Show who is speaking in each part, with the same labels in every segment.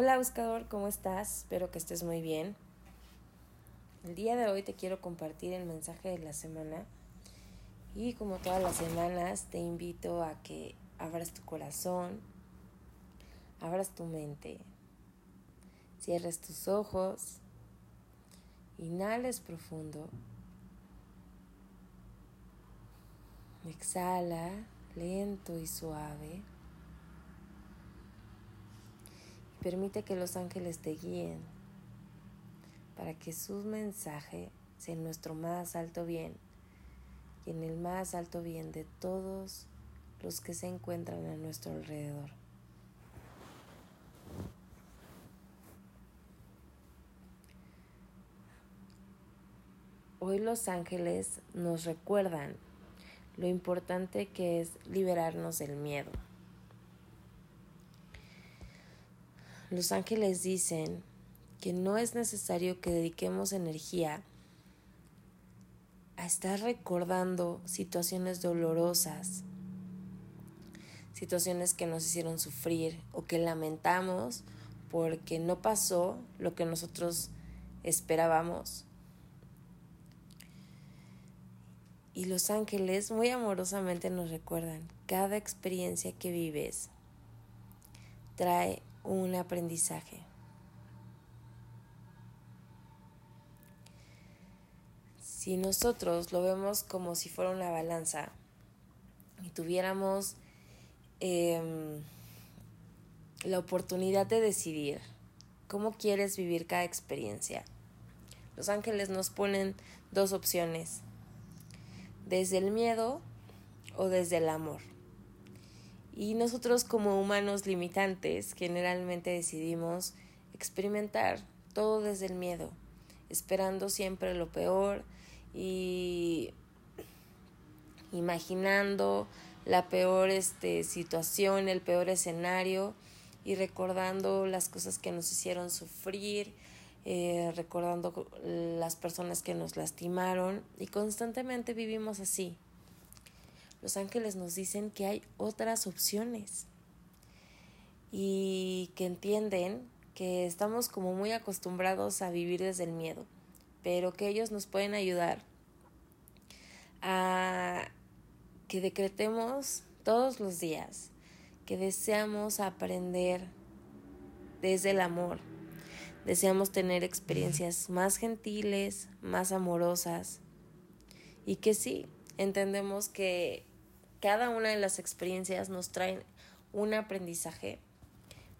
Speaker 1: Hola buscador, ¿cómo estás? Espero que estés muy bien. El día de hoy te quiero compartir el mensaje de la semana y como todas las semanas te invito a que abras tu corazón, abras tu mente, cierres tus ojos, inhales profundo, exhala lento y suave. Permite que los ángeles te guíen para que su mensaje sea en nuestro más alto bien y en el más alto bien de todos los que se encuentran a nuestro alrededor. Hoy los ángeles nos recuerdan lo importante que es liberarnos del miedo. Los ángeles dicen que no es necesario que dediquemos energía a estar recordando situaciones dolorosas, situaciones que nos hicieron sufrir o que lamentamos porque no pasó lo que nosotros esperábamos. Y los ángeles muy amorosamente nos recuerdan, cada experiencia que vives trae un aprendizaje. Si nosotros lo vemos como si fuera una balanza y tuviéramos em, la oportunidad de decidir cómo quieres vivir cada experiencia, los ángeles nos ponen dos opciones, desde el miedo o desde el amor. Y nosotros como humanos limitantes generalmente decidimos experimentar todo desde el miedo, esperando siempre lo peor y imaginando la peor este, situación, el peor escenario y recordando las cosas que nos hicieron sufrir, eh, recordando las personas que nos lastimaron y constantemente vivimos así, los ángeles nos dicen que hay otras opciones y que entienden que estamos como muy acostumbrados a vivir desde el miedo, pero que ellos nos pueden ayudar a que decretemos todos los días que deseamos aprender desde el amor, deseamos tener experiencias más gentiles, más amorosas y que sí, entendemos que cada una de las experiencias nos traen un aprendizaje,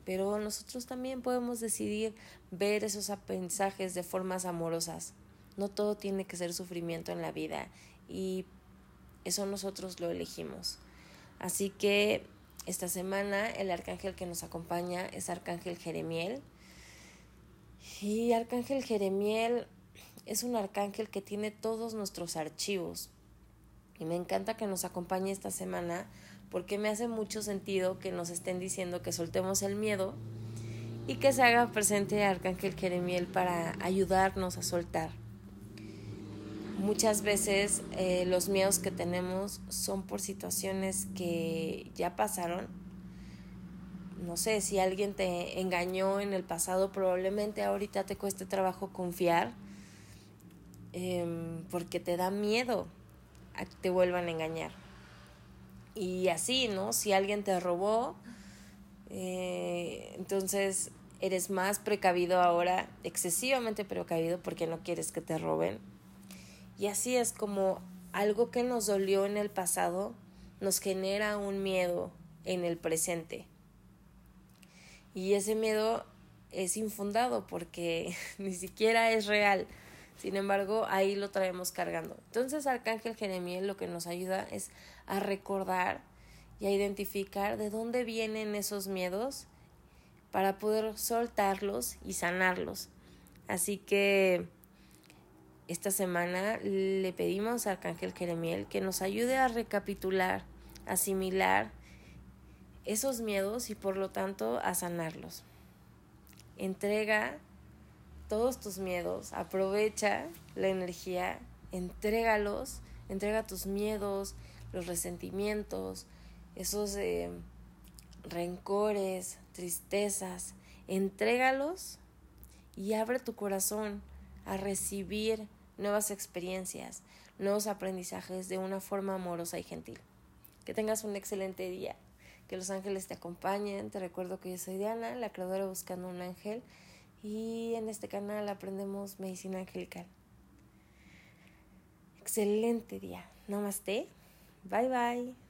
Speaker 1: pero nosotros también podemos decidir ver esos aprendizajes de formas amorosas. No todo tiene que ser sufrimiento en la vida y eso nosotros lo elegimos. Así que esta semana el arcángel que nos acompaña es Arcángel Jeremiel. Y Arcángel Jeremiel es un arcángel que tiene todos nuestros archivos. Y me encanta que nos acompañe esta semana porque me hace mucho sentido que nos estén diciendo que soltemos el miedo y que se haga presente Arcángel Jeremiel para ayudarnos a soltar. Muchas veces eh, los miedos que tenemos son por situaciones que ya pasaron. No sé, si alguien te engañó en el pasado, probablemente ahorita te cueste trabajo confiar em, porque te da miedo te vuelvan a engañar. Y así, ¿no? Si alguien te robó, eh, entonces eres más precavido ahora, excesivamente precavido porque no quieres que te roben. Y así es como algo que nos dolió en el pasado nos genera un miedo en el presente. Y ese miedo es infundado porque ni siquiera es real. Sin embargo, ahí lo traemos cargando. Entonces, Arcángel Jeremiel lo que nos ayuda es a recordar y a identificar de dónde vienen esos miedos para poder soltarlos y sanarlos. Así que esta semana le pedimos a Arcángel Jeremiel que nos ayude a recapitular, asimilar esos miedos y por lo tanto a sanarlos. Entrega todos tus miedos, aprovecha la energía, entrégalos, entrega tus miedos, los resentimientos, esos eh, rencores, tristezas, Entrégalos y abre tu corazón a recibir nuevas experiencias, nuevos aprendizajes de una forma amorosa y gentil. Que tengas un excelente día, que los ángeles te acompañen. Te recuerdo que yo soy Diana, la creadora Buscando un Ángel, y en este canal aprendemos medicina angelical. Excelente día. Namaste. Bye bye.